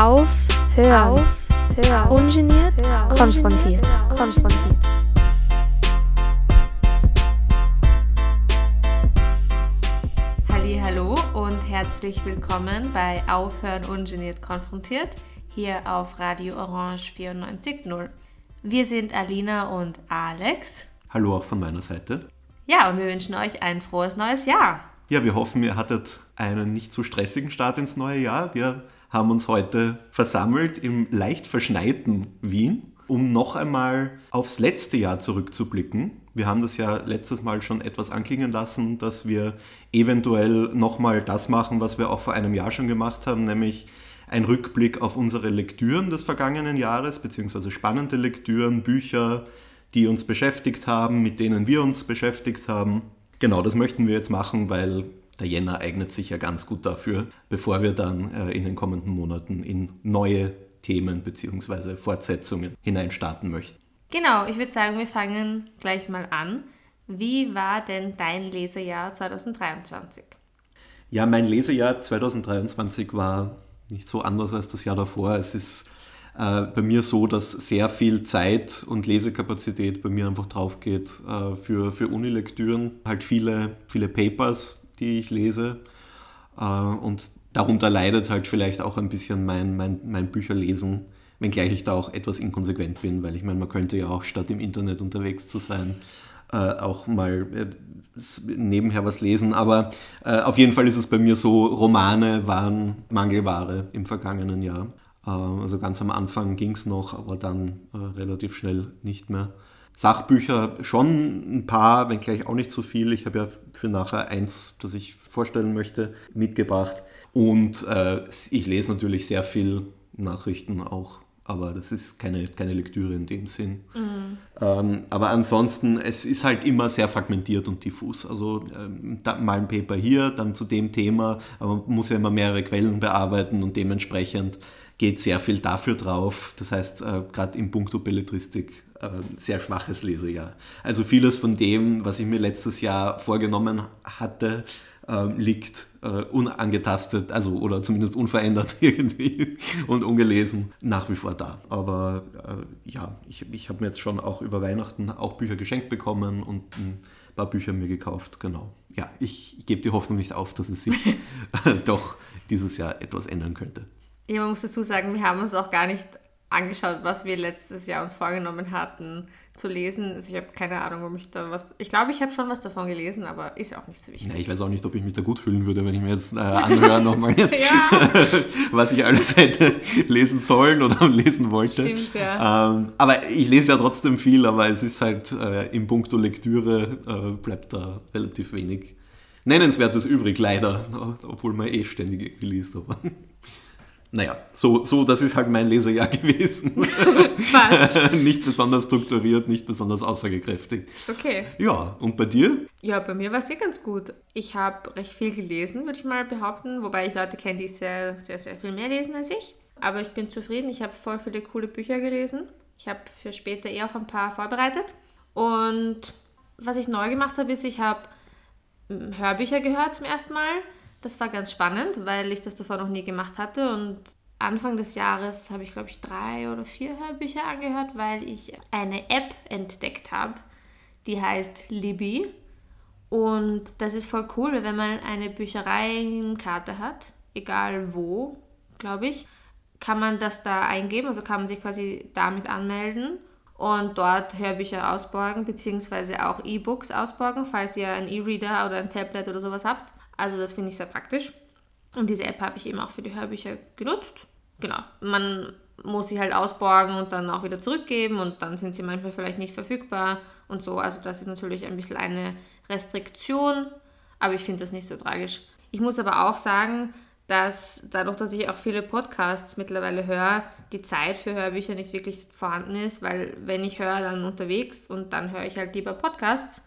Auf, hören, auf, hören. Ungeniert, hören. konfrontiert, konfrontiert. Hallo und herzlich willkommen bei Aufhören ungeniert konfrontiert hier auf Radio Orange 94.0. Wir sind Alina und Alex. Hallo auch von meiner Seite. Ja, und wir wünschen euch ein frohes neues Jahr. Ja, wir hoffen, ihr hattet einen nicht zu stressigen Start ins neue Jahr. Wir haben uns heute versammelt im leicht verschneiten Wien, um noch einmal aufs letzte Jahr zurückzublicken. Wir haben das ja letztes Mal schon etwas anklingen lassen, dass wir eventuell nochmal das machen, was wir auch vor einem Jahr schon gemacht haben, nämlich ein Rückblick auf unsere Lektüren des vergangenen Jahres, beziehungsweise spannende Lektüren, Bücher, die uns beschäftigt haben, mit denen wir uns beschäftigt haben. Genau, das möchten wir jetzt machen, weil der Jänner eignet sich ja ganz gut dafür, bevor wir dann äh, in den kommenden Monaten in neue Themen bzw. Fortsetzungen hineinstarten möchten. Genau, ich würde sagen, wir fangen gleich mal an. Wie war denn dein Lesejahr 2023? Ja, mein Lesejahr 2023 war nicht so anders als das Jahr davor. Es ist äh, bei mir so, dass sehr viel Zeit und Lesekapazität bei mir einfach drauf geht äh, für, für Unilektüren. Halt viele, viele Papers, die ich lese. Äh, und darunter leidet halt vielleicht auch ein bisschen mein, mein, mein Bücherlesen, wenngleich ich da auch etwas inkonsequent bin, weil ich meine, man könnte ja auch statt im Internet unterwegs zu sein, äh, auch mal äh, nebenher was lesen. Aber auf jeden Fall ist es bei mir so, Romane waren Mangelware im vergangenen Jahr. Also ganz am Anfang ging es noch, aber dann relativ schnell nicht mehr. Sachbücher schon ein paar, wenngleich auch nicht so viel. Ich habe ja für nachher eins, das ich vorstellen möchte, mitgebracht. Und äh, ich lese natürlich sehr viel Nachrichten auch, aber das ist keine, keine Lektüre in dem Sinn. Mhm. Ähm, aber ansonsten, es ist halt immer sehr fragmentiert und diffus. Also ähm, mal ein Paper hier, dann zu dem Thema, aber man muss ja immer mehrere Quellen bearbeiten und dementsprechend geht sehr viel dafür drauf. Das heißt, äh, gerade im Punkto Belletristik sehr schwaches Lesejahr. Also vieles von dem, was ich mir letztes Jahr vorgenommen hatte, äh, liegt äh, unangetastet, also oder zumindest unverändert irgendwie und ungelesen nach wie vor da. Aber äh, ja, ich, ich habe mir jetzt schon auch über Weihnachten auch Bücher geschenkt bekommen und ein paar Bücher mir gekauft, genau. Ja, ich, ich gebe die Hoffnung nicht auf, dass es sich doch dieses Jahr etwas ändern könnte. Ja, man muss dazu sagen, wir haben uns auch gar nicht angeschaut, was wir letztes Jahr uns vorgenommen hatten zu lesen. Also ich habe keine Ahnung, ob ich da was. Ich glaube, ich habe schon was davon gelesen, aber ist ja auch nicht so wichtig. Ja, ich weiß auch nicht, ob ich mich da gut fühlen würde, wenn ich mir jetzt äh, anhöre nochmal, was ich alles hätte lesen sollen oder lesen wollte. Stimmt, ja. Ähm, aber ich lese ja trotzdem viel, aber es ist halt äh, im Punkto Lektüre äh, bleibt da relativ wenig Nennenswertes übrig, leider, obwohl man eh ständig liest. Aber naja, so, so, das ist halt mein Leserjahr gewesen. Was? nicht besonders strukturiert, nicht besonders aussagekräftig. Ist okay. Ja, und bei dir? Ja, bei mir war es eh ganz gut. Ich habe recht viel gelesen, würde ich mal behaupten, wobei ich Leute kenne, die sehr, sehr, sehr viel mehr lesen als ich. Aber ich bin zufrieden, ich habe voll viele coole Bücher gelesen. Ich habe für später eh auch ein paar vorbereitet. Und was ich neu gemacht habe, ist, ich habe hm, Hörbücher gehört zum ersten Mal das war ganz spannend, weil ich das davor noch nie gemacht hatte und Anfang des Jahres habe ich, glaube ich, drei oder vier Hörbücher angehört, weil ich eine App entdeckt habe, die heißt Libby. Und das ist voll cool, wenn man eine Büchereienkarte hat, egal wo, glaube ich, kann man das da eingeben, also kann man sich quasi damit anmelden und dort Hörbücher ausborgen, beziehungsweise auch E-Books ausborgen, falls ihr einen E-Reader oder ein Tablet oder sowas habt. Also das finde ich sehr praktisch. Und diese App habe ich eben auch für die Hörbücher genutzt. Genau. Man muss sie halt ausborgen und dann auch wieder zurückgeben und dann sind sie manchmal vielleicht nicht verfügbar und so. Also das ist natürlich ein bisschen eine Restriktion, aber ich finde das nicht so tragisch. Ich muss aber auch sagen, dass dadurch, dass ich auch viele Podcasts mittlerweile höre, die Zeit für Hörbücher nicht wirklich vorhanden ist, weil wenn ich höre, dann unterwegs und dann höre ich halt lieber Podcasts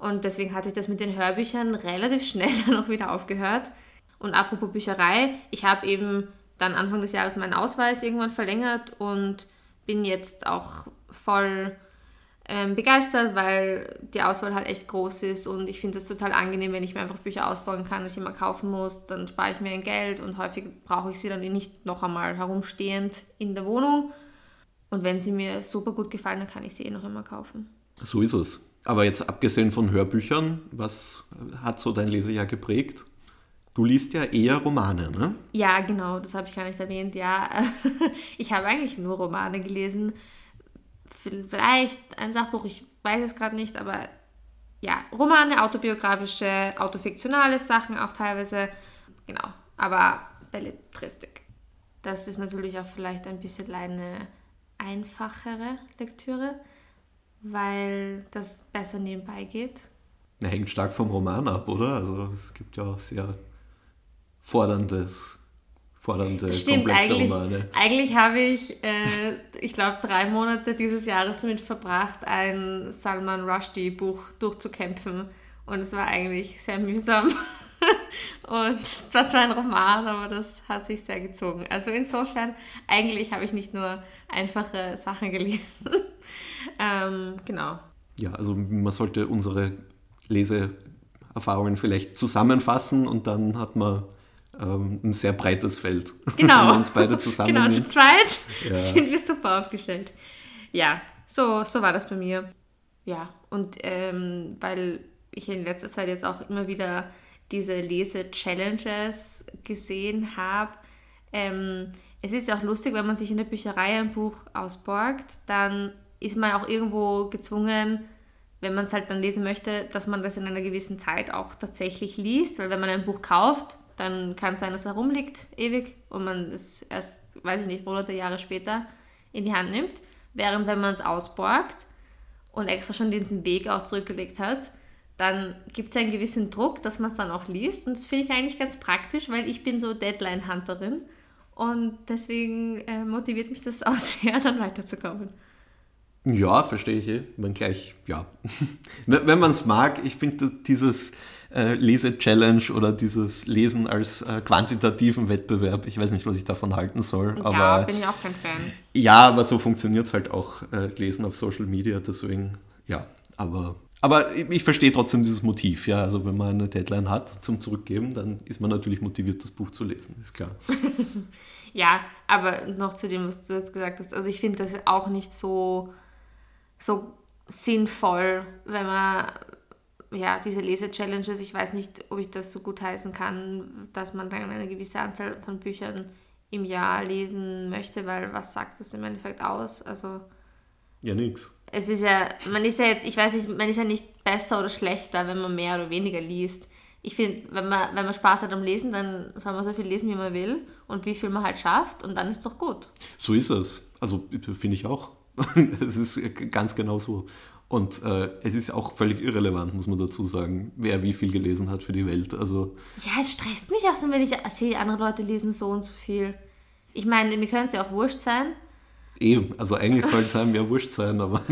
und deswegen hat sich das mit den Hörbüchern relativ schnell dann auch wieder aufgehört. Und apropos Bücherei, ich habe eben dann Anfang des Jahres meinen Ausweis irgendwann verlängert und bin jetzt auch voll ähm, begeistert, weil die Auswahl halt echt groß ist und ich finde es total angenehm, wenn ich mir einfach Bücher ausbauen kann und ich immer kaufen muss, dann spare ich mir ein Geld und häufig brauche ich sie dann eh nicht noch einmal herumstehend in der Wohnung. Und wenn sie mir super gut gefallen, dann kann ich sie eh noch immer kaufen. So ist es. Aber jetzt abgesehen von Hörbüchern, was hat so dein Lesejahr geprägt? Du liest ja eher Romane, ne? Ja, genau, das habe ich gar nicht erwähnt. Ja, ich habe eigentlich nur Romane gelesen vielleicht ein Sachbuch, ich weiß es gerade nicht, aber ja, Romane, autobiografische, autofiktionale Sachen auch teilweise. Genau, aber Belletristik. Das ist natürlich auch vielleicht ein bisschen eine einfachere Lektüre, weil das besser nebenbei geht. Hängt stark vom Roman ab, oder? Also es gibt ja auch sehr forderndes fordernde, Stimmt, komplexe eigentlich, Romane. Eigentlich habe ich, äh, ich glaube, drei Monate dieses Jahres damit verbracht, ein Salman Rushdie Buch durchzukämpfen. Und es war eigentlich sehr mühsam. Und es war zwar ein Roman, aber das hat sich sehr gezogen. Also insofern, eigentlich habe ich nicht nur einfache Sachen gelesen. ähm, genau. Ja, also man sollte unsere Leseerfahrungen vielleicht zusammenfassen und dann hat man ähm, ein sehr breites Feld. Genau. Wenn man uns beide zusammen Genau, zu zweit ja. sind wir super aufgestellt. Ja, so, so war das bei mir. Ja, und ähm, weil ich in letzter Zeit jetzt auch immer wieder diese Lese-Challenges gesehen habe, ähm, es ist ja auch lustig, wenn man sich in der Bücherei ein Buch ausborgt, dann ist man auch irgendwo gezwungen, wenn man es halt dann lesen möchte, dass man das in einer gewissen Zeit auch tatsächlich liest, weil wenn man ein Buch kauft, dann kann es sein, dass er rumliegt ewig und man es erst, weiß ich nicht, Monate, Jahre später in die Hand nimmt. Während wenn man es ausborgt und extra schon den Weg auch zurückgelegt hat, dann gibt es einen gewissen Druck, dass man es dann auch liest. Und das finde ich eigentlich ganz praktisch, weil ich bin so Deadline-Hunterin. Und deswegen äh, motiviert mich das auch sehr, dann weiterzukommen. Ja, verstehe ich. Eh. Man gleich, ja. Wenn man es mag, ich finde dieses äh, Lese-Challenge oder dieses Lesen als äh, quantitativen Wettbewerb. Ich weiß nicht, was ich davon halten soll. Ja, aber, bin ich auch kein Fan. Ja, aber so funktioniert halt auch äh, Lesen auf Social Media, deswegen, ja, aber. Aber ich verstehe trotzdem dieses Motiv, ja. Also wenn man eine Deadline hat zum Zurückgeben, dann ist man natürlich motiviert, das Buch zu lesen, ist klar. ja, aber noch zu dem, was du jetzt gesagt hast. Also ich finde das auch nicht so, so sinnvoll, wenn man ja, diese Lese-Challenges, ich weiß nicht, ob ich das so gut heißen kann, dass man dann eine gewisse Anzahl von Büchern im Jahr lesen möchte, weil was sagt das im Endeffekt aus? Also. Ja, nix. Es ist ja, man ist ja jetzt, ich weiß nicht, man ist ja nicht besser oder schlechter, wenn man mehr oder weniger liest. Ich finde, wenn man, wenn man Spaß hat am Lesen, dann soll man so viel lesen, wie man will und wie viel man halt schafft und dann ist doch gut. So ist es. Also finde ich auch. Es ist ganz genau so. Und äh, es ist auch völlig irrelevant, muss man dazu sagen, wer wie viel gelesen hat für die Welt. Also ja, es stresst mich auch dann, wenn ich sehe, andere Leute lesen so und so viel. Ich meine, mir könnte es ja auch wurscht sein. Eben, also eigentlich soll es einem ja wurscht sein, aber.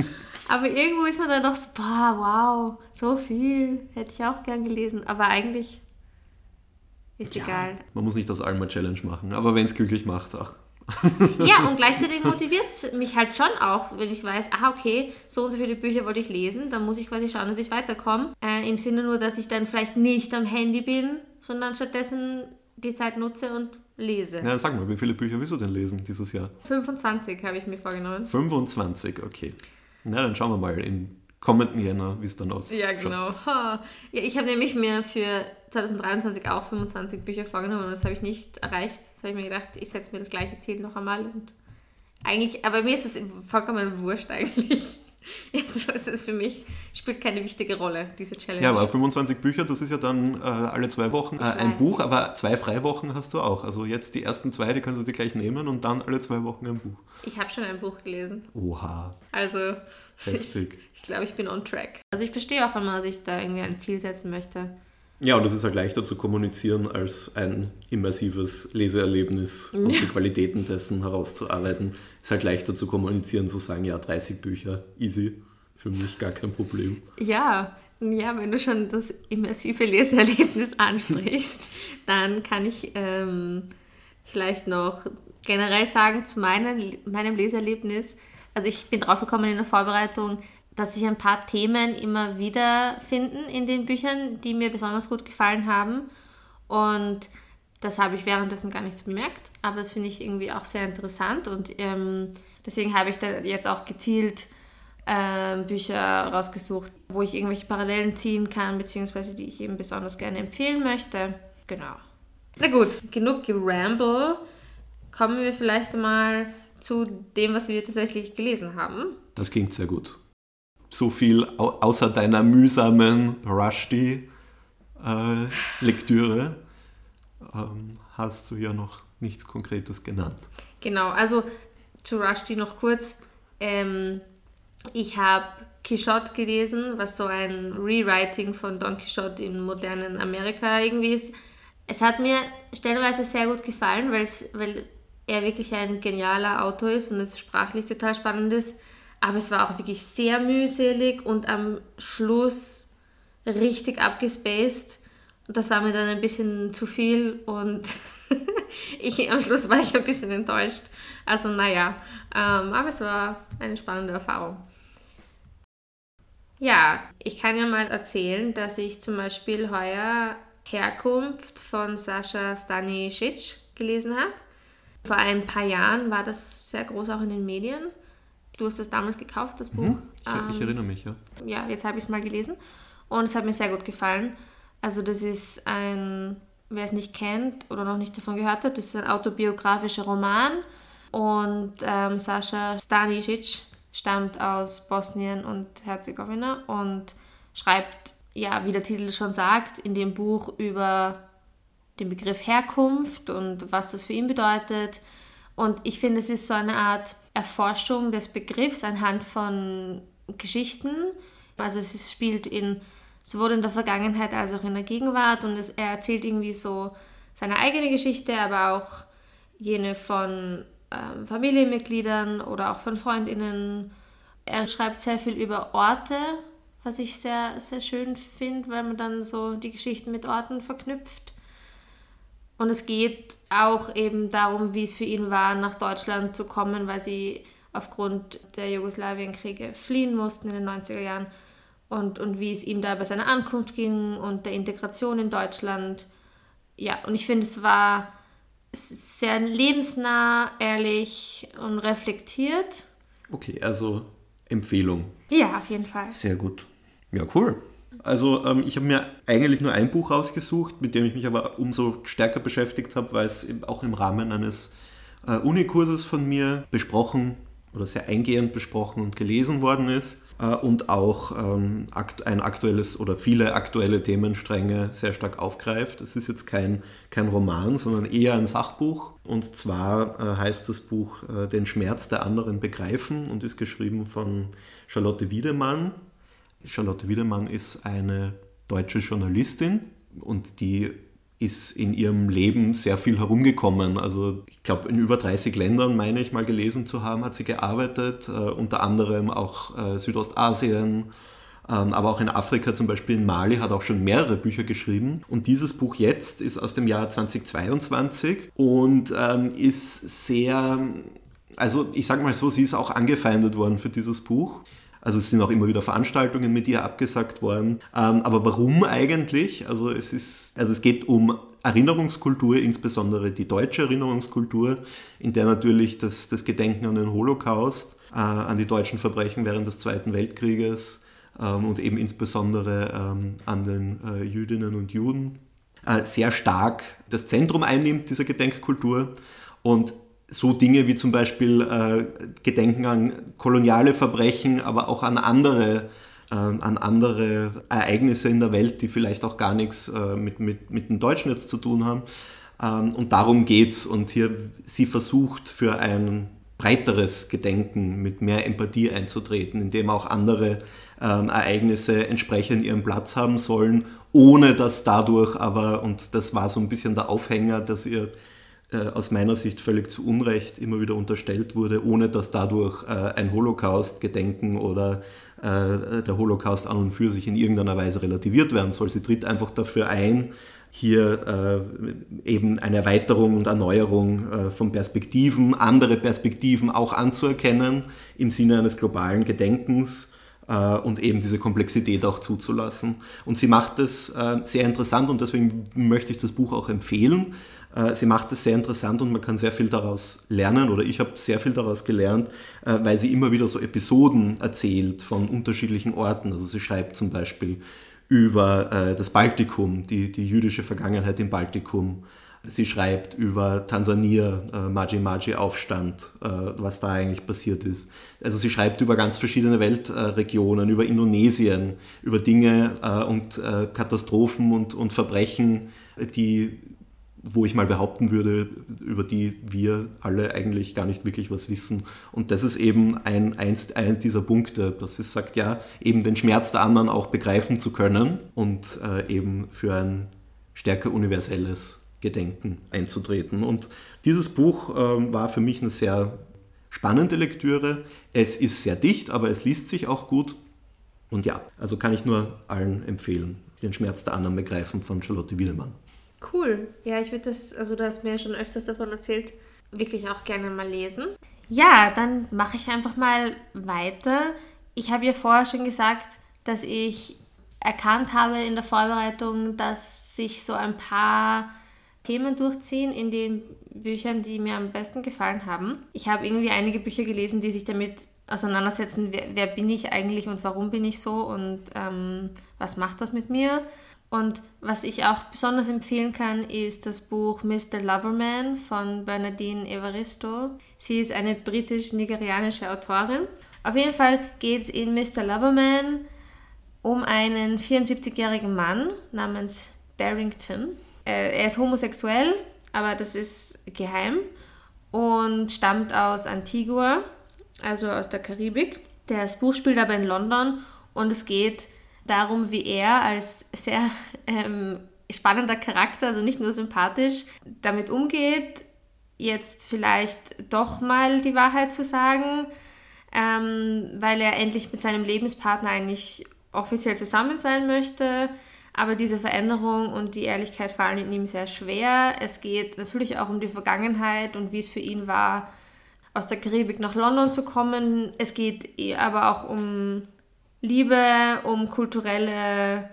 Aber irgendwo ist man dann doch so, boah, wow, so viel, hätte ich auch gern gelesen. Aber eigentlich ist ja, egal. Man muss nicht das Alma Challenge machen, aber wenn es glücklich macht, ach, ja, und gleichzeitig motiviert es mich halt schon auch, wenn ich weiß, ah, okay, so und so viele Bücher wollte ich lesen, dann muss ich quasi schauen, dass ich weiterkomme. Äh, Im Sinne nur, dass ich dann vielleicht nicht am Handy bin, sondern stattdessen die Zeit nutze und lese. Ja, sag mal, wie viele Bücher willst du denn lesen dieses Jahr? 25 habe ich mir vorgenommen. 25, okay. Na, dann schauen wir mal im kommenden Jänner, wie es dann aussieht. Ja, genau. Ha. Ja, ich habe nämlich mir für 2023 auch 25 Bücher vorgenommen und das habe ich nicht erreicht. Das habe ich mir gedacht, ich setze mir das gleiche Ziel noch einmal und eigentlich, aber mir ist es vollkommen wurscht eigentlich. Es ist für mich, spielt keine wichtige Rolle, diese Challenge. Ja, aber 25 Bücher, das ist ja dann äh, alle zwei Wochen äh, ein Buch, aber zwei Freiwochen hast du auch. Also jetzt die ersten zwei, die kannst du dir gleich nehmen und dann alle zwei Wochen ein Buch. Ich habe schon ein Buch gelesen. Oha. Also. Heftig. ich glaube, ich bin on track. Also ich verstehe auch, wenn man sich da irgendwie ein Ziel setzen möchte. Ja, und es ist halt leichter zu kommunizieren, als ein immersives Leseerlebnis und die Qualitäten dessen herauszuarbeiten. Es ist halt leichter zu kommunizieren, zu sagen, ja, 30 Bücher, easy, für mich gar kein Problem. Ja, ja, wenn du schon das immersive Leseerlebnis ansprichst, dann kann ich ähm, vielleicht noch generell sagen zu meinem, meinem Leseerlebnis, also ich bin draufgekommen in der Vorbereitung, dass sich ein paar Themen immer wieder finden in den Büchern, die mir besonders gut gefallen haben. Und das habe ich währenddessen gar nicht so bemerkt, aber das finde ich irgendwie auch sehr interessant und ähm, deswegen habe ich da jetzt auch gezielt äh, Bücher rausgesucht, wo ich irgendwelche Parallelen ziehen kann, beziehungsweise die ich eben besonders gerne empfehlen möchte. Genau. Na gut, genug geramble. Kommen wir vielleicht mal zu dem, was wir tatsächlich gelesen haben. Das klingt sehr gut so viel außer deiner mühsamen Rushdie-Lektüre äh, ähm, hast du ja noch nichts Konkretes genannt. Genau, also zu Rushdie noch kurz. Ähm, ich habe Quixote gelesen, was so ein Rewriting von Don Quixote in modernen Amerika irgendwie ist. Es hat mir stellenweise sehr gut gefallen, weil er wirklich ein genialer Autor ist und es sprachlich total spannend ist. Aber es war auch wirklich sehr mühselig und am Schluss richtig abgespaced. Und das war mir dann ein bisschen zu viel und ich, am Schluss war ich ein bisschen enttäuscht. Also naja, ähm, aber es war eine spannende Erfahrung. Ja, ich kann ja mal erzählen, dass ich zum Beispiel heuer Herkunft von Sascha Stanisic gelesen habe. Vor ein paar Jahren war das sehr groß auch in den Medien. Du hast es damals gekauft, das Buch. Mhm. Ich, ähm, ich, erinnere mich, ja. Ja, jetzt habe ich es mal gelesen und es hat mir sehr gut gefallen. Also das ist ein, wer es nicht kennt oder noch nicht davon gehört hat, das ist ein autobiografischer Roman und ähm, Sascha Stanisic stammt aus Bosnien und Herzegowina und schreibt, ja, wie der Titel schon sagt, in dem Buch über den Begriff Herkunft und was das für ihn bedeutet. Und ich finde, es ist so eine Art Erforschung des Begriffs anhand von Geschichten. Also es spielt in sowohl in der Vergangenheit als auch in der Gegenwart und es, er erzählt irgendwie so seine eigene Geschichte, aber auch jene von ähm, Familienmitgliedern oder auch von Freundinnen. Er schreibt sehr viel über Orte, was ich sehr, sehr schön finde, weil man dann so die Geschichten mit Orten verknüpft. Und es geht auch eben darum, wie es für ihn war, nach Deutschland zu kommen, weil sie aufgrund der Jugoslawienkriege fliehen mussten in den 90er Jahren und, und wie es ihm da bei seiner Ankunft ging und der Integration in Deutschland. Ja, und ich finde, es war sehr lebensnah, ehrlich und reflektiert. Okay, also Empfehlung. Ja, auf jeden Fall. Sehr gut. Ja, cool. Also ähm, ich habe mir eigentlich nur ein Buch rausgesucht, mit dem ich mich aber umso stärker beschäftigt habe, weil es auch im Rahmen eines äh, Unikurses von mir besprochen oder sehr eingehend besprochen und gelesen worden ist und auch ähm, ein aktuelles oder viele aktuelle Themenstränge sehr stark aufgreift. Es ist jetzt kein, kein Roman, sondern eher ein Sachbuch. Und zwar äh, heißt das Buch äh, Den Schmerz der anderen begreifen und ist geschrieben von Charlotte Wiedemann Charlotte Wiedemann ist eine deutsche Journalistin und die ist in ihrem Leben sehr viel herumgekommen. Also ich glaube, in über 30 Ländern, meine ich mal gelesen zu haben, hat sie gearbeitet, äh, unter anderem auch äh, Südostasien, ähm, aber auch in Afrika, zum Beispiel in Mali, hat auch schon mehrere Bücher geschrieben. Und dieses Buch jetzt ist aus dem Jahr 2022 und ähm, ist sehr, also ich sage mal so, sie ist auch angefeindet worden für dieses Buch. Also es sind auch immer wieder Veranstaltungen mit ihr abgesagt worden. Ähm, aber warum eigentlich? Also es ist, also es geht um Erinnerungskultur, insbesondere die deutsche Erinnerungskultur, in der natürlich das, das Gedenken an den Holocaust, äh, an die deutschen Verbrechen während des Zweiten Weltkrieges ähm, und eben insbesondere ähm, an den äh, Jüdinnen und Juden äh, sehr stark das Zentrum einnimmt, dieser Gedenkkultur. Und so Dinge wie zum Beispiel äh, Gedenken an koloniale Verbrechen, aber auch an andere, äh, an andere Ereignisse in der Welt, die vielleicht auch gar nichts äh, mit, mit, mit den Deutschen jetzt zu tun haben. Ähm, und darum geht's. Und hier sie versucht für ein breiteres Gedenken mit mehr Empathie einzutreten, indem auch andere ähm, Ereignisse entsprechend ihren Platz haben sollen, ohne dass dadurch aber, und das war so ein bisschen der Aufhänger, dass ihr äh, aus meiner Sicht völlig zu Unrecht immer wieder unterstellt wurde, ohne dass dadurch äh, ein Holocaust-Gedenken oder äh, der Holocaust an und für sich in irgendeiner Weise relativiert werden soll. Sie tritt einfach dafür ein, hier äh, eben eine Erweiterung und Erneuerung äh, von Perspektiven, andere Perspektiven auch anzuerkennen im Sinne eines globalen Gedenkens äh, und eben diese Komplexität auch zuzulassen. Und sie macht es äh, sehr interessant und deswegen möchte ich das Buch auch empfehlen. Äh, sie macht es sehr interessant und man kann sehr viel daraus lernen oder ich habe sehr viel daraus gelernt, äh, weil sie immer wieder so Episoden erzählt von unterschiedlichen Orten. Also sie schreibt zum Beispiel über äh, das Baltikum, die, die jüdische Vergangenheit im Baltikum. Sie schreibt über Tansania, Maji Maji Aufstand, was da eigentlich passiert ist. Also sie schreibt über ganz verschiedene Weltregionen, über Indonesien, über Dinge und Katastrophen und, und Verbrechen, die wo ich mal behaupten würde, über die wir alle eigentlich gar nicht wirklich was wissen. Und das ist eben ein, eins, ein dieser Punkte, dass es sagt, ja, eben den Schmerz der anderen auch begreifen zu können und äh, eben für ein stärker universelles Gedenken einzutreten. Und dieses Buch äh, war für mich eine sehr spannende Lektüre. Es ist sehr dicht, aber es liest sich auch gut. Und ja, also kann ich nur allen empfehlen, den Schmerz der anderen begreifen von Charlotte Wiedemann. Cool. Ja, ich würde das, also du hast mir schon öfters davon erzählt, wirklich auch gerne mal lesen. Ja, dann mache ich einfach mal weiter. Ich habe ja vorher schon gesagt, dass ich erkannt habe in der Vorbereitung, dass sich so ein paar Themen durchziehen in den Büchern, die mir am besten gefallen haben. Ich habe irgendwie einige Bücher gelesen, die sich damit auseinandersetzen, wer, wer bin ich eigentlich und warum bin ich so und ähm, was macht das mit mir. Und was ich auch besonders empfehlen kann, ist das Buch Mr. Loverman von Bernadine Evaristo. Sie ist eine britisch-nigerianische Autorin. Auf jeden Fall geht es in Mr. Loverman um einen 74-jährigen Mann namens Barrington. Äh, er ist homosexuell, aber das ist geheim und stammt aus Antigua, also aus der Karibik. Das Buch spielt aber in London und es geht darum, wie er als sehr ähm, spannender Charakter, also nicht nur sympathisch, damit umgeht, jetzt vielleicht doch mal die Wahrheit zu sagen, ähm, weil er endlich mit seinem Lebenspartner eigentlich offiziell zusammen sein möchte. Aber diese Veränderung und die Ehrlichkeit fallen ihm sehr schwer. Es geht natürlich auch um die Vergangenheit und wie es für ihn war, aus der Karibik nach London zu kommen. Es geht aber auch um Liebe, um kulturelle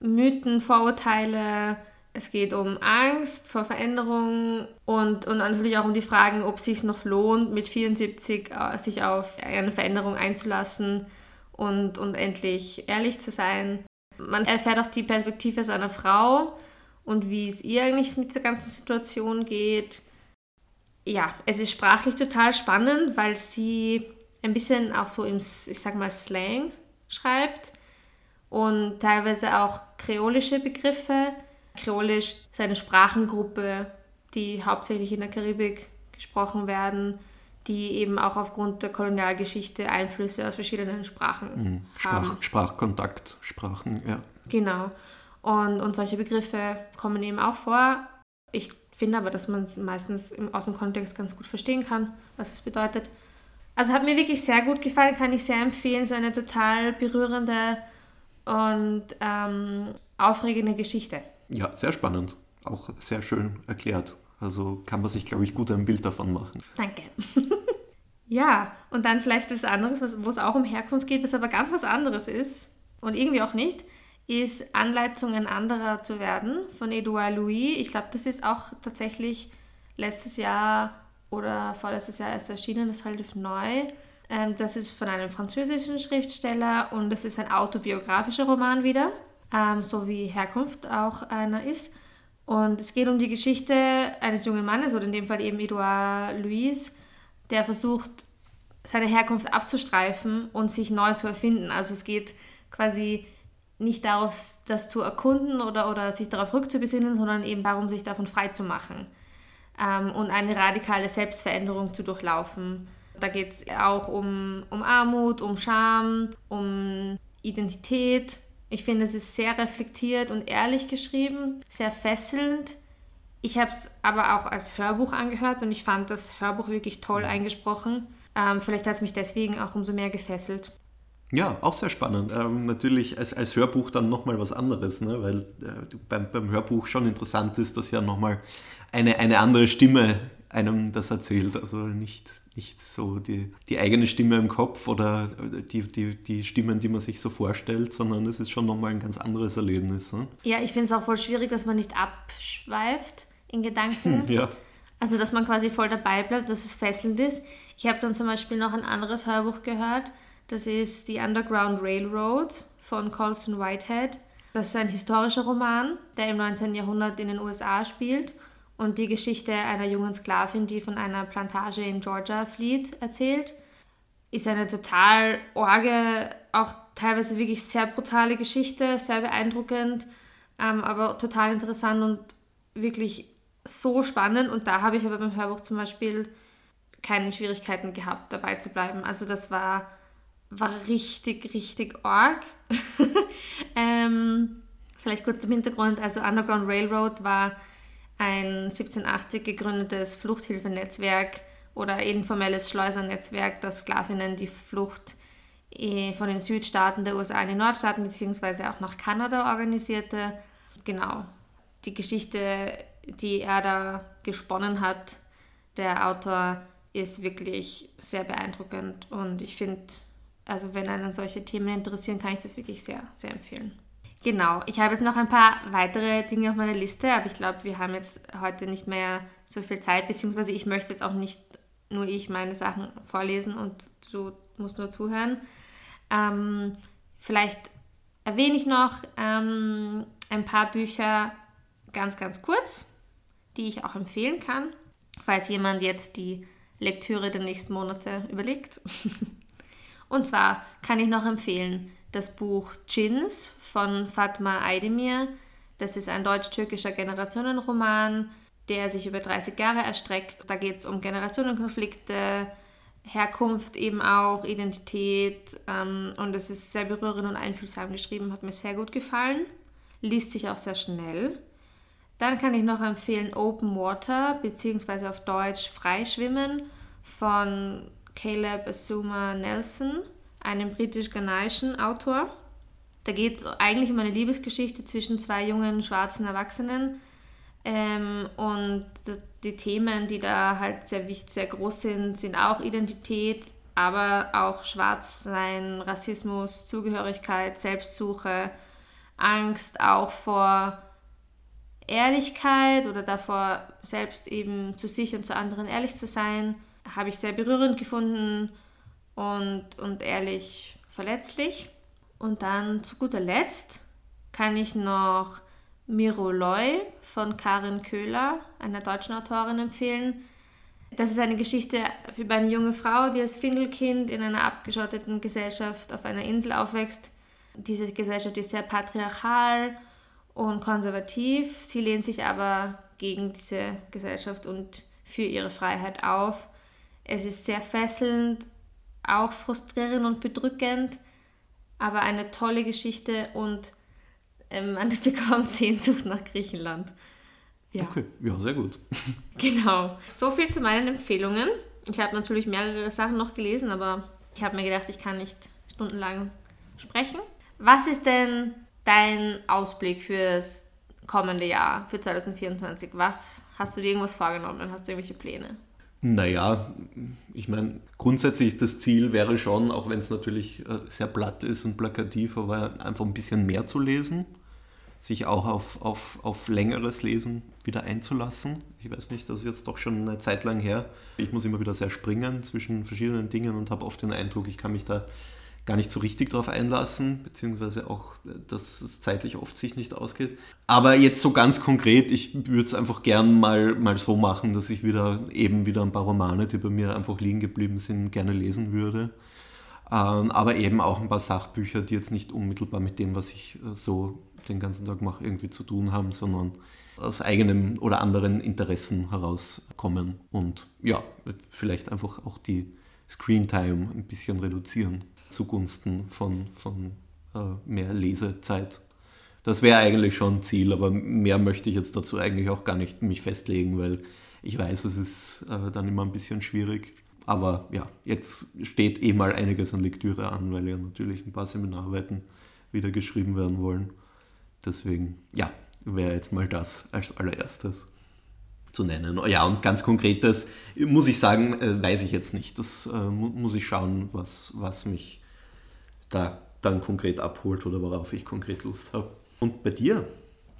Mythen, Vorurteile. Es geht um Angst vor Veränderungen und, und natürlich auch um die Fragen, ob es sich noch lohnt, mit 74 äh, sich auf eine Veränderung einzulassen und, und endlich ehrlich zu sein. Man erfährt auch die Perspektive seiner Frau und wie es ihr eigentlich mit der ganzen Situation geht. Ja, es ist sprachlich total spannend, weil sie ein bisschen auch so im, ich sag mal, Slang schreibt und teilweise auch kreolische Begriffe. Kreolisch ist eine Sprachengruppe, die hauptsächlich in der Karibik gesprochen werden, die eben auch aufgrund der Kolonialgeschichte Einflüsse aus verschiedenen Sprachen mhm. Sprach, haben. Sprachkontakt, Sprachen, ja. Genau. Und, und solche Begriffe kommen eben auch vor. Ich finde aber, dass man es meistens aus dem Kontext ganz gut verstehen kann, was es bedeutet. Also hat mir wirklich sehr gut gefallen, kann ich sehr empfehlen. Ist eine total berührende und ähm, aufregende Geschichte. Ja, sehr spannend. Auch sehr schön erklärt. Also kann man sich, glaube ich, gut ein Bild davon machen. Danke. ja, und dann vielleicht was anderes, wo es auch um Herkunft geht, was aber ganz was anderes ist und irgendwie auch nicht, ist Anleitungen anderer zu werden von Edouard Louis. Ich glaube, das ist auch tatsächlich letztes Jahr oder vorletztes Jahr erst erschienen, das ist relativ neu. Ähm, das ist von einem französischen Schriftsteller und das ist ein autobiografischer Roman wieder, ähm, so wie Herkunft auch einer ist. Und es geht um die Geschichte eines jungen Mannes, oder in dem Fall eben Edouard Louis, der versucht, seine Herkunft abzustreifen und sich neu zu erfinden. Also es geht quasi nicht darauf, das zu erkunden oder, oder sich darauf rückzubesinnen, sondern eben darum, sich davon frei zu machen ähm, und eine radikale Selbstveränderung zu durchlaufen. Da geht es auch um, um Armut, um Scham, um Identität. Ich finde, es ist sehr reflektiert und ehrlich geschrieben, sehr fesselnd. Ich habe es aber auch als Hörbuch angehört und ich fand das Hörbuch wirklich toll eingesprochen. Ähm, vielleicht hat es mich deswegen auch umso mehr gefesselt. Ja, auch sehr spannend. Ähm, natürlich als, als Hörbuch dann nochmal was anderes, ne? weil äh, beim, beim Hörbuch schon interessant ist, dass ja nochmal eine, eine andere Stimme einem das erzählt. Also nicht, nicht so die, die eigene Stimme im Kopf oder die, die, die Stimmen, die man sich so vorstellt, sondern es ist schon nochmal ein ganz anderes Erlebnis. Ne? Ja, ich finde es auch voll schwierig, dass man nicht abschweift in Gedanken. ja. Also, dass man quasi voll dabei bleibt, dass es fesselnd ist. Ich habe dann zum Beispiel noch ein anderes Hörbuch gehört. Das ist The Underground Railroad von Colson Whitehead. Das ist ein historischer Roman, der im 19. Jahrhundert in den USA spielt und die Geschichte einer jungen Sklavin, die von einer Plantage in Georgia flieht, erzählt. Ist eine total orge, auch teilweise wirklich sehr brutale Geschichte, sehr beeindruckend, ähm, aber total interessant und wirklich so spannend. Und da habe ich aber beim Hörbuch zum Beispiel keine Schwierigkeiten gehabt, dabei zu bleiben. Also das war, war richtig, richtig arg. ähm, vielleicht kurz zum Hintergrund. Also Underground Railroad war ein 1780 gegründetes Fluchthilfenetzwerk oder informelles Schleusernetzwerk, das Sklavinnen die Flucht eh, von den Südstaaten der USA in die Nordstaaten bzw. auch nach Kanada organisierte. Genau. Die Geschichte, die er da gesponnen hat, der Autor, ist wirklich sehr beeindruckend und ich finde, also wenn einen solche Themen interessieren, kann ich das wirklich sehr, sehr empfehlen. Genau, ich habe jetzt noch ein paar weitere Dinge auf meiner Liste, aber ich glaube, wir haben jetzt heute nicht mehr so viel Zeit, beziehungsweise ich möchte jetzt auch nicht nur ich meine Sachen vorlesen und du musst nur zuhören. Ähm, vielleicht erwähne ich noch ähm, ein paar Bücher ganz, ganz kurz, die ich auch empfehlen kann, falls jemand jetzt die Lektüre der nächsten Monate überlegt. Und zwar kann ich noch empfehlen das Buch Djinns von Fatma Aydemir. Das ist ein deutsch-türkischer Generationenroman, der sich über 30 Jahre erstreckt. Da geht es um Generationenkonflikte, Herkunft eben auch, Identität ähm, und es ist sehr berührend und einfühlsam geschrieben, hat mir sehr gut gefallen. Liest sich auch sehr schnell. Dann kann ich noch empfehlen Open Water, beziehungsweise auf Deutsch Freischwimmen von Caleb Asuma Nelson, einem britisch-ghanaischen Autor. Da geht es eigentlich um eine Liebesgeschichte zwischen zwei jungen schwarzen Erwachsenen. Ähm, und die Themen, die da halt sehr sehr groß sind, sind auch Identität, aber auch Schwarzsein, Rassismus, Zugehörigkeit, Selbstsuche, Angst auch vor Ehrlichkeit oder davor, selbst eben zu sich und zu anderen ehrlich zu sein, habe ich sehr berührend gefunden und, und ehrlich verletzlich. Und dann zu guter Letzt kann ich noch Miro Loy von Karin Köhler, einer deutschen Autorin, empfehlen. Das ist eine Geschichte über eine junge Frau, die als Findelkind in einer abgeschotteten Gesellschaft auf einer Insel aufwächst. Diese Gesellschaft ist sehr patriarchal und konservativ. Sie lehnt sich aber gegen diese Gesellschaft und für ihre Freiheit auf. Es ist sehr fesselnd, auch frustrierend und bedrückend, aber eine tolle Geschichte und ähm, man bekommt Sehnsucht nach Griechenland. Ja. Okay, ja, sehr gut. Genau. So viel zu meinen Empfehlungen. Ich habe natürlich mehrere Sachen noch gelesen, aber ich habe mir gedacht, ich kann nicht stundenlang sprechen. Was ist denn dein Ausblick fürs kommende Jahr, für 2024? Was hast du dir irgendwas vorgenommen? Hast du irgendwelche Pläne? Naja, ich meine, grundsätzlich das Ziel wäre schon, auch wenn es natürlich äh, sehr platt ist und plakativ, aber einfach ein bisschen mehr zu lesen, sich auch auf, auf, auf längeres Lesen wieder einzulassen. Ich weiß nicht, das ist jetzt doch schon eine Zeit lang her. Ich muss immer wieder sehr springen zwischen verschiedenen Dingen und habe oft den Eindruck, ich kann mich da gar nicht so richtig darauf einlassen, beziehungsweise auch, dass es zeitlich oft sich nicht ausgeht. Aber jetzt so ganz konkret, ich würde es einfach gern mal, mal so machen, dass ich wieder eben wieder ein paar Romane, die bei mir einfach liegen geblieben sind, gerne lesen würde. Ähm, aber eben auch ein paar Sachbücher, die jetzt nicht unmittelbar mit dem, was ich äh, so den ganzen Tag mache, irgendwie zu tun haben, sondern aus eigenem oder anderen Interessen herauskommen und ja, vielleicht einfach auch die Screen Time ein bisschen reduzieren zugunsten von, von äh, mehr Lesezeit. Das wäre eigentlich schon ein Ziel, aber mehr möchte ich jetzt dazu eigentlich auch gar nicht mich festlegen, weil ich weiß, es ist äh, dann immer ein bisschen schwierig. Aber ja, jetzt steht eh mal einiges an Lektüre an, weil ja natürlich ein paar Seminararbeiten wieder geschrieben werden wollen. Deswegen, ja, wäre jetzt mal das als allererstes. Zu nennen. Ja, und ganz konkretes muss ich sagen, äh, weiß ich jetzt nicht. Das äh, muss ich schauen, was, was mich da dann konkret abholt oder worauf ich konkret Lust habe. Und bei dir?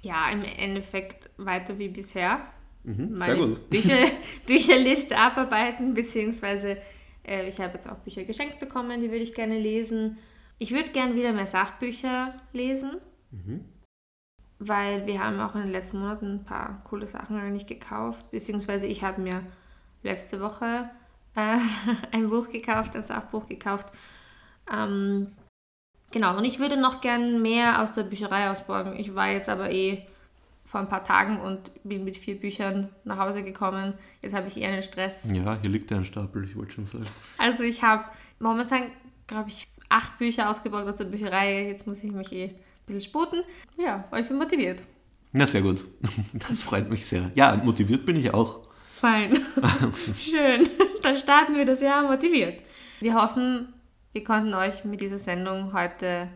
Ja, im Endeffekt weiter wie bisher. Mhm, Meine sehr gut. Bücher, Bücherliste abarbeiten, beziehungsweise äh, ich habe jetzt auch Bücher geschenkt bekommen, die würde ich gerne lesen. Ich würde gerne wieder mehr Sachbücher lesen, Mhm. Weil wir haben auch in den letzten Monaten ein paar coole Sachen eigentlich gekauft, beziehungsweise ich habe mir letzte Woche äh, ein Buch gekauft, ein Sachbuch gekauft. Ähm, genau, und ich würde noch gern mehr aus der Bücherei ausborgen. Ich war jetzt aber eh vor ein paar Tagen und bin mit vier Büchern nach Hause gekommen. Jetzt habe ich eher einen Stress. Ja, hier liegt ein Stapel, ich wollte schon sagen. Also ich habe momentan, glaube ich, acht Bücher ausgeborgt aus der Bücherei. Jetzt muss ich mich eh bisschen sputen. Ja, aber ich bin motiviert. Na, sehr gut. Das freut mich sehr. Ja, motiviert bin ich auch. Fein. Schön. Dann starten wir das Jahr motiviert. Wir hoffen, wir konnten euch mit dieser Sendung heute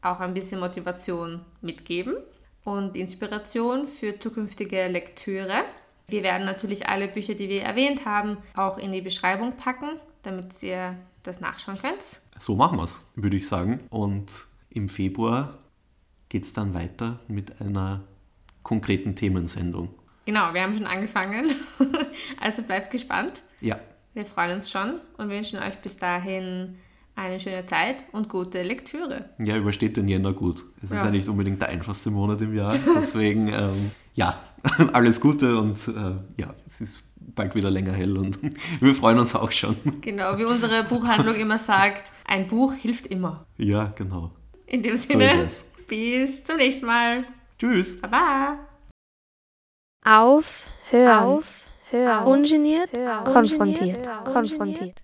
auch ein bisschen Motivation mitgeben und Inspiration für zukünftige Lektüre. Wir werden natürlich alle Bücher, die wir erwähnt haben, auch in die Beschreibung packen, damit ihr das nachschauen könnt. So machen wir es, würde ich sagen. Und im Februar geht es dann weiter mit einer konkreten Themensendung. Genau, wir haben schon angefangen. Also bleibt gespannt. Ja, Wir freuen uns schon und wünschen euch bis dahin eine schöne Zeit und gute Lektüre. ja, übersteht den Jänner gut. Es ist Ja. ja nicht unbedingt der einfachste Monat im Jahr. Deswegen, ähm, ja, alles Gute und äh, ja, es ist bald wieder länger hell und wir freuen uns auch schon. Genau, wie unsere Buchhandlung immer sagt, ein Buch hilft immer. Ja, genau. In dem So Sinne, es. Bis zum nächsten Mal. Tschüss. Baba. Auf, hören, Auf, hören. ungeniert, Hören. konfrontiert, Ungeniert, konfrontiert.